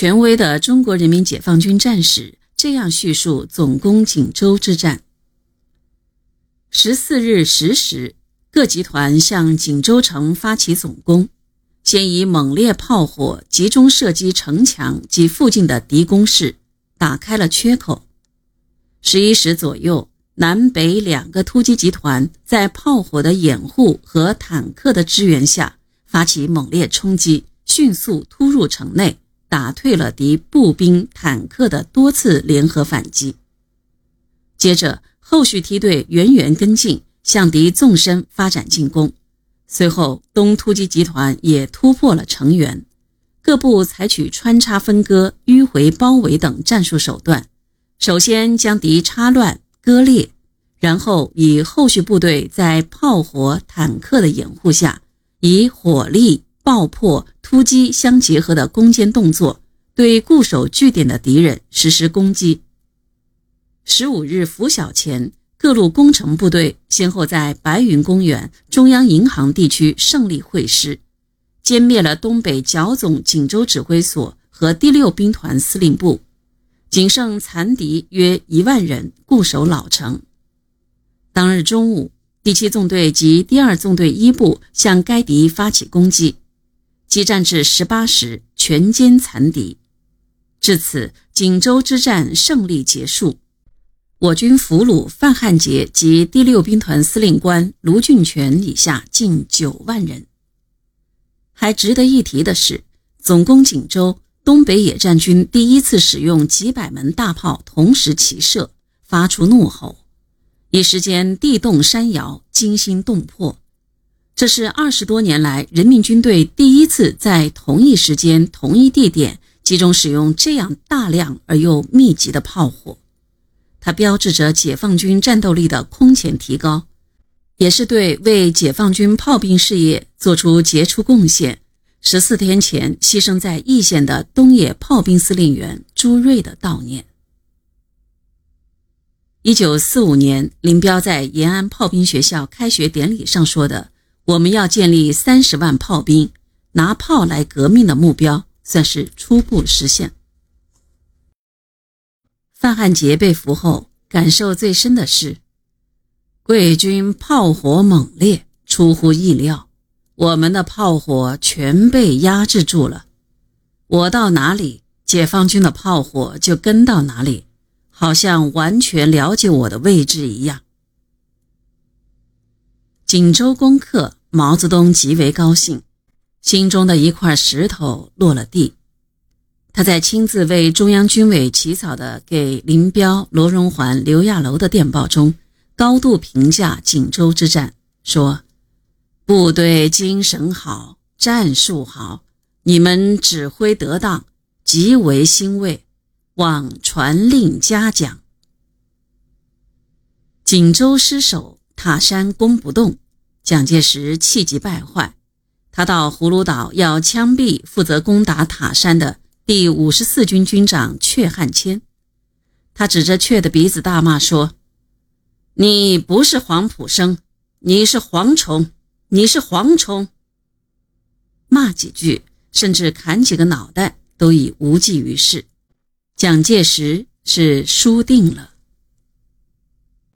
权威的中国人民解放军战史这样叙述总攻锦州之战：十四日十时，各集团向锦州城发起总攻，先以猛烈炮火集中射击城墙及附近的敌工事，打开了缺口。十一时左右。南北两个突击集团在炮火的掩护和坦克的支援下，发起猛烈冲击，迅速突入城内，打退了敌步兵、坦克的多次联合反击。接着，后续梯队源源跟进，向敌纵深发展进攻。随后，东突击集团也突破了城垣，各部采取穿插分割、迂回包围等战术手段，首先将敌插乱。割裂，然后以后续部队在炮火、坦克的掩护下，以火力爆破、突击相结合的攻坚动作，对固守据点的敌人实施攻击。十五日拂晓前，各路工程部队先后在白云公园、中央银行地区胜利会师，歼灭了东北剿总锦州指挥所和第六兵团司令部。仅剩残敌约一万人固守老城。当日中午，第七纵队及第二纵队一部向该敌发起攻击，激战至十八时，全歼残敌。至此，锦州之战胜利结束。我军俘虏范汉杰及第六兵团司令官卢俊全以下近九万人。还值得一提的是，总攻锦州。东北野战军第一次使用几百门大炮同时齐射，发出怒吼，一时间地动山摇，惊心动魄。这是二十多年来人民军队第一次在同一时间、同一地点集中使用这样大量而又密集的炮火，它标志着解放军战斗力的空前提高，也是对为解放军炮兵事业做出杰出贡献。十四天前牺牲在易县的东野炮兵司令员朱瑞的悼念。一九四五年，林彪在延安炮兵学校开学典礼上说的“我们要建立三十万炮兵，拿炮来革命”的目标，算是初步实现。范汉杰被俘后，感受最深的是，贵军炮火猛烈，出乎意料。我们的炮火全被压制住了，我到哪里，解放军的炮火就跟到哪里，好像完全了解我的位置一样。锦州攻克，毛泽东极为高兴，心中的一块石头落了地。他在亲自为中央军委起草的给林彪、罗荣桓、刘亚楼的电报中，高度评价锦州之战，说。部队精神好，战术好，你们指挥得当，极为欣慰，望传令嘉奖。锦州失守，塔山攻不动，蒋介石气急败坏，他到葫芦岛要枪毙负责攻打塔山的第五十四军军长阙汉骞，他指着阙的鼻子大骂说：“你不是黄埔生，你是蝗虫。”你是蝗虫，骂几句，甚至砍几个脑袋，都已无济于事。蒋介石是输定了。